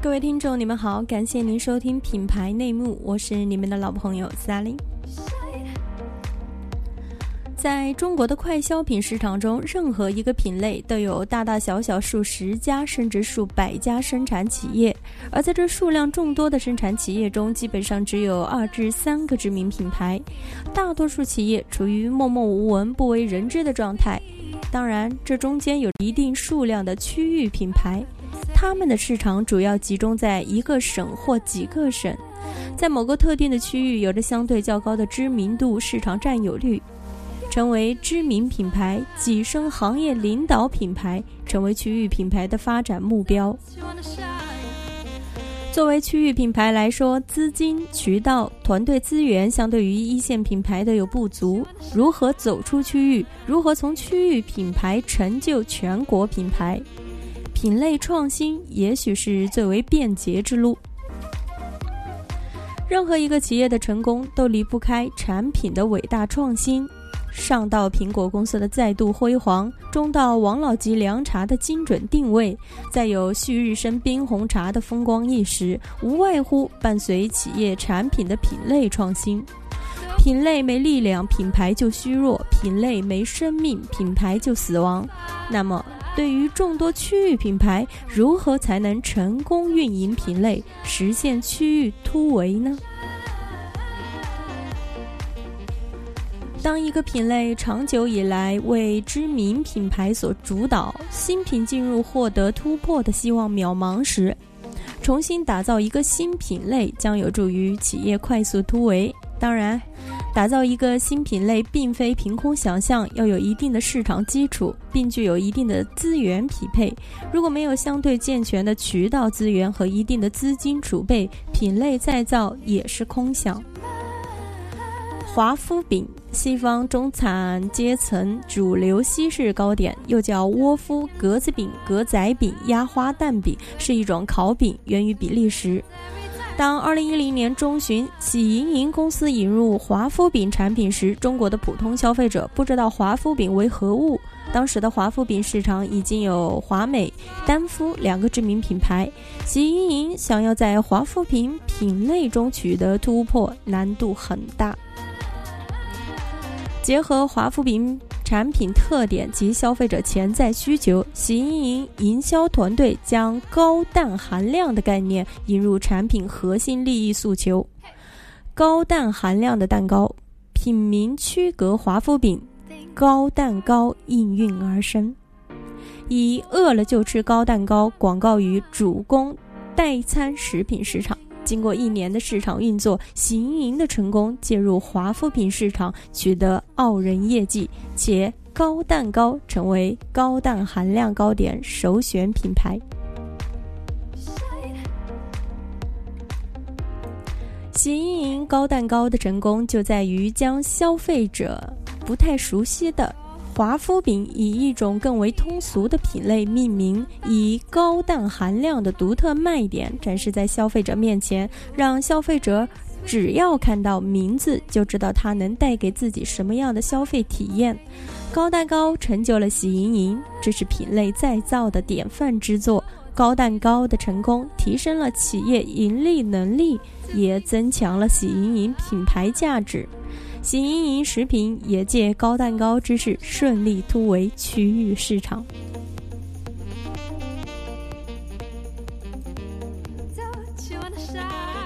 各位听众，你们好，感谢您收听《品牌内幕》，我是你们的老朋友斯达林。在中国的快消品市场中，任何一个品类都有大大小小数十家甚至数百家生产企业，而在这数量众多的生产企业中，基本上只有二至三个知名品牌，大多数企业处于默默无闻、不为人知的状态。当然，这中间有一定数量的区域品牌，他们的市场主要集中在一个省或几个省，在某个特定的区域有着相对较高的知名度、市场占有率。成为知名品牌，跻身行业领导品牌，成为区域品牌的发展目标。作为区域品牌来说，资金、渠道、团队资源相对于一线品牌的有不足。如何走出区域？如何从区域品牌成就全国品牌？品类创新也许是最为便捷之路。任何一个企业的成功都离不开产品的伟大创新。上到苹果公司的再度辉煌，中到王老吉凉茶的精准定位，再有旭日升冰红茶的风光一时，无外乎伴随企业产品的品类创新。品类没力量，品牌就虚弱；品类没生命，品牌就死亡。那么，对于众多区域品牌，如何才能成功运营品类，实现区域突围呢？当一个品类长久以来为知名品牌所主导，新品进入获得突破的希望渺茫时，重新打造一个新品类将有助于企业快速突围。当然，打造一个新品类并非凭空想象，要有一定的市场基础，并具有一定的资源匹配。如果没有相对健全的渠道资源和一定的资金储备，品类再造也是空想。华夫饼，西方中产阶层主流西式糕点，又叫窝夫、格子饼、格仔饼、压花蛋饼，是一种烤饼，源于比利时。当2010年中旬，喜盈盈公司引入华夫饼产品时，中国的普通消费者不知道华夫饼为何物。当时的华夫饼市场已经有华美、丹夫两个知名品牌，喜盈盈想要在华夫饼品类中取得突破，难度很大。结合华夫饼产品特点及消费者潜在需求，喜盈盈营销团队将高氮含量的概念引入产品核心利益诉求。高氮含量的蛋糕，品名区隔华夫饼，高蛋糕应运而生，以饿了就吃高蛋糕广告语主攻代餐食品市场。经过一年的市场运作，喜盈盈的成功介入华夫饼市场，取得傲人业绩，且高蛋糕成为高蛋含量糕点首选品牌。喜盈盈高蛋糕的成功就在于将消费者不太熟悉的。华夫饼以一种更为通俗的品类命名，以高蛋含量的独特卖点展示在消费者面前，让消费者只要看到名字就知道它能带给自己什么样的消费体验。高蛋糕成就了喜盈盈，这是品类再造的典范之作。高蛋糕的成功提升了企业盈利能力，也增强了喜盈盈品牌价值。喜盈盈食品也借高蛋糕之势顺利突围区域市场。的？